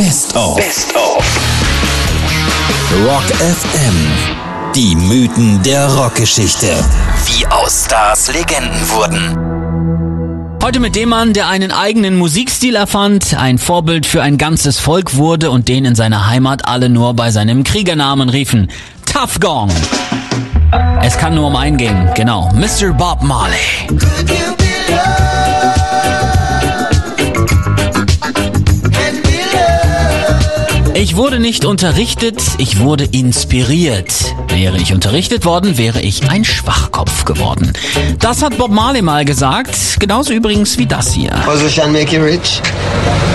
Best of. Best of. Rock FM. Die Mythen der Rockgeschichte. Wie aus Stars Legenden wurden. Heute mit dem Mann, der einen eigenen Musikstil erfand, ein Vorbild für ein ganzes Volk wurde und den in seiner Heimat alle nur bei seinem Kriegernamen riefen. Tough Gong. Es kann nur um einen gehen, genau. Mr. Bob Marley. Ich wurde nicht unterrichtet, ich wurde inspiriert. Wäre ich unterrichtet worden, wäre ich ein Schwachkopf geworden. Das hat Bob Marley mal gesagt, genauso übrigens wie das hier. Position make you rich.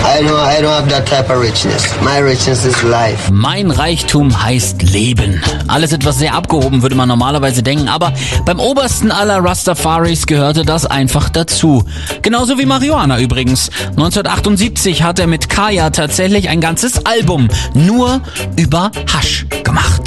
I know I don't have that type of richness. My richness is life. Mein Reichtum heißt Leben. Alles etwas sehr abgehoben, würde man normalerweise denken, aber beim obersten aller Rastafaris gehörte das einfach dazu. Genauso wie Marihuana übrigens. 1978 hat er mit Kaya tatsächlich ein ganzes Album nur über Hasch gemacht.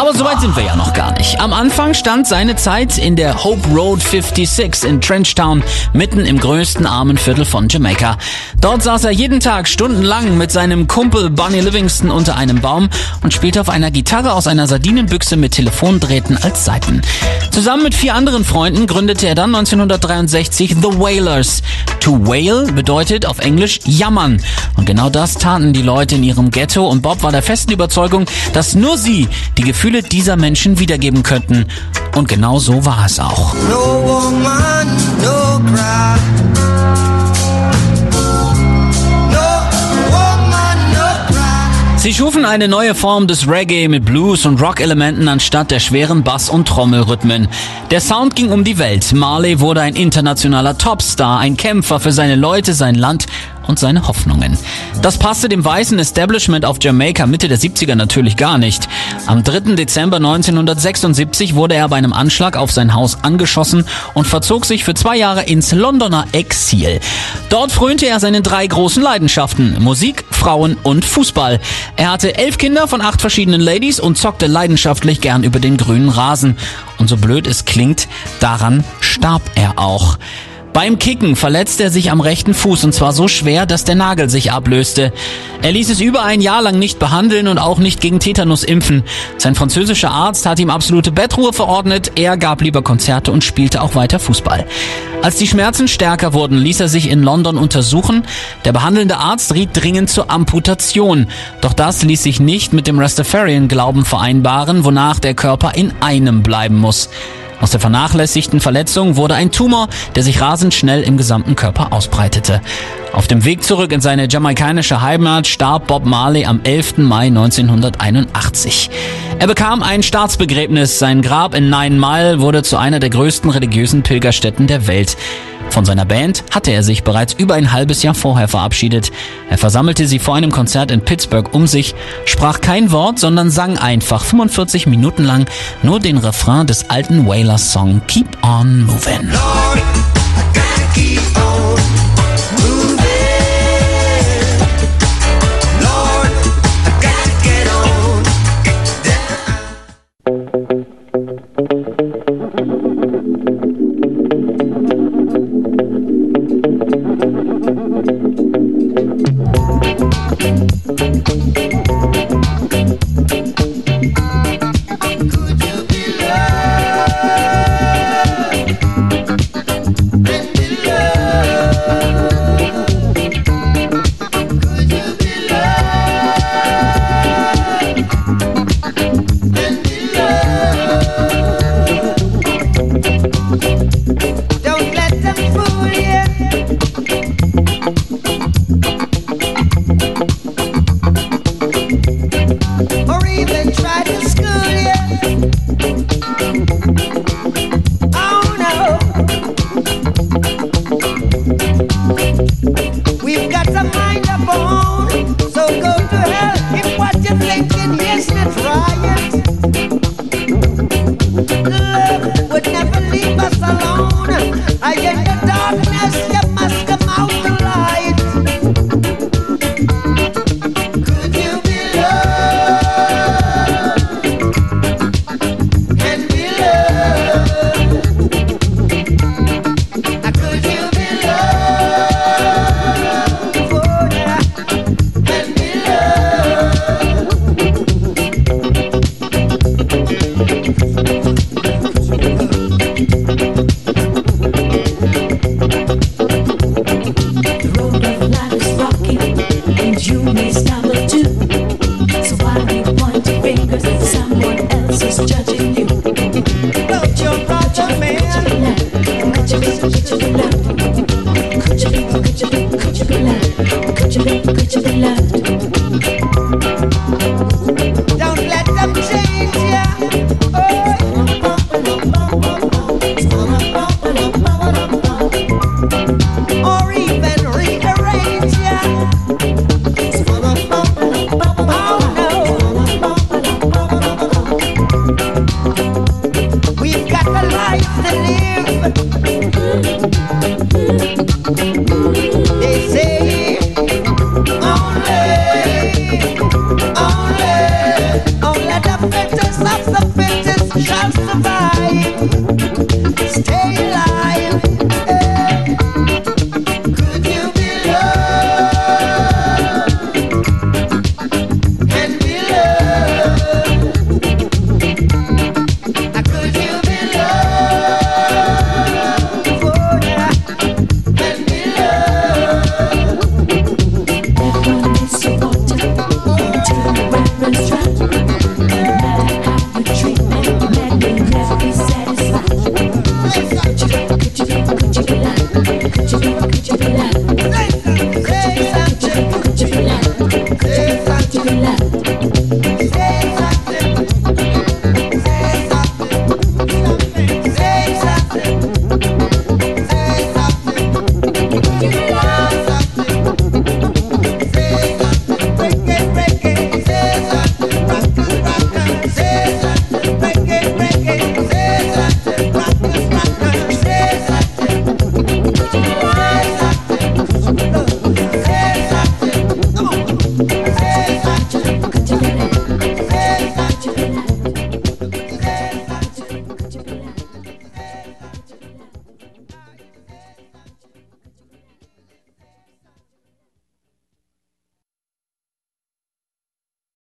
Aber soweit sind wir ja noch gar nicht. Am Anfang stand seine Zeit in der Hope Road 56 in Trenchtown, mitten im größten armen Viertel von Jamaika. Dort saß er jeden Tag stundenlang mit seinem Kumpel Bunny Livingston unter einem Baum und spielte auf einer Gitarre aus einer Sardinenbüchse mit Telefondrähten als Saiten. Zusammen mit vier anderen Freunden gründete er dann 1963 The Wailers. To wail bedeutet auf Englisch jammern. Und genau das taten die Leute in ihrem Ghetto und Bob war der festen Überzeugung, dass nur sie die Gefühle dieser Menschen wiedergeben könnten. Und genau so war es auch. No Sie schufen eine neue Form des Reggae mit Blues- und Rock-Elementen anstatt der schweren Bass- und Trommelrhythmen. Der Sound ging um die Welt. Marley wurde ein internationaler Topstar, ein Kämpfer für seine Leute, sein Land und seine Hoffnungen. Das passte dem weißen Establishment auf Jamaika Mitte der 70er natürlich gar nicht. Am 3. Dezember 1976 wurde er bei einem Anschlag auf sein Haus angeschossen und verzog sich für zwei Jahre ins Londoner Exil. Dort frönte er seinen drei großen Leidenschaften, Musik, Frauen und Fußball. Er hatte elf Kinder von acht verschiedenen Ladies und zockte leidenschaftlich gern über den grünen Rasen. Und so blöd es klingt, daran starb er auch. Beim Kicken verletzte er sich am rechten Fuß und zwar so schwer, dass der Nagel sich ablöste. Er ließ es über ein Jahr lang nicht behandeln und auch nicht gegen Tetanus impfen. Sein französischer Arzt hat ihm absolute Bettruhe verordnet, er gab lieber Konzerte und spielte auch weiter Fußball. Als die Schmerzen stärker wurden, ließ er sich in London untersuchen. Der behandelnde Arzt riet dringend zur Amputation. Doch das ließ sich nicht mit dem Rastafarian-Glauben vereinbaren, wonach der Körper in einem bleiben muss. Aus der vernachlässigten Verletzung wurde ein Tumor, der sich rasend schnell im gesamten Körper ausbreitete. Auf dem Weg zurück in seine jamaikanische Heimat starb Bob Marley am 11. Mai 1981. Er bekam ein Staatsbegräbnis. Sein Grab in Nine Mile wurde zu einer der größten religiösen Pilgerstätten der Welt. Von seiner Band hatte er sich bereits über ein halbes Jahr vorher verabschiedet. Er versammelte sie vor einem Konzert in Pittsburgh um sich, sprach kein Wort, sondern sang einfach 45 Minuten lang nur den Refrain des alten Wailers Song Keep On Movin'. like That's a mind of own. so go to hell. to the left. Could you be, could you be, like you could you be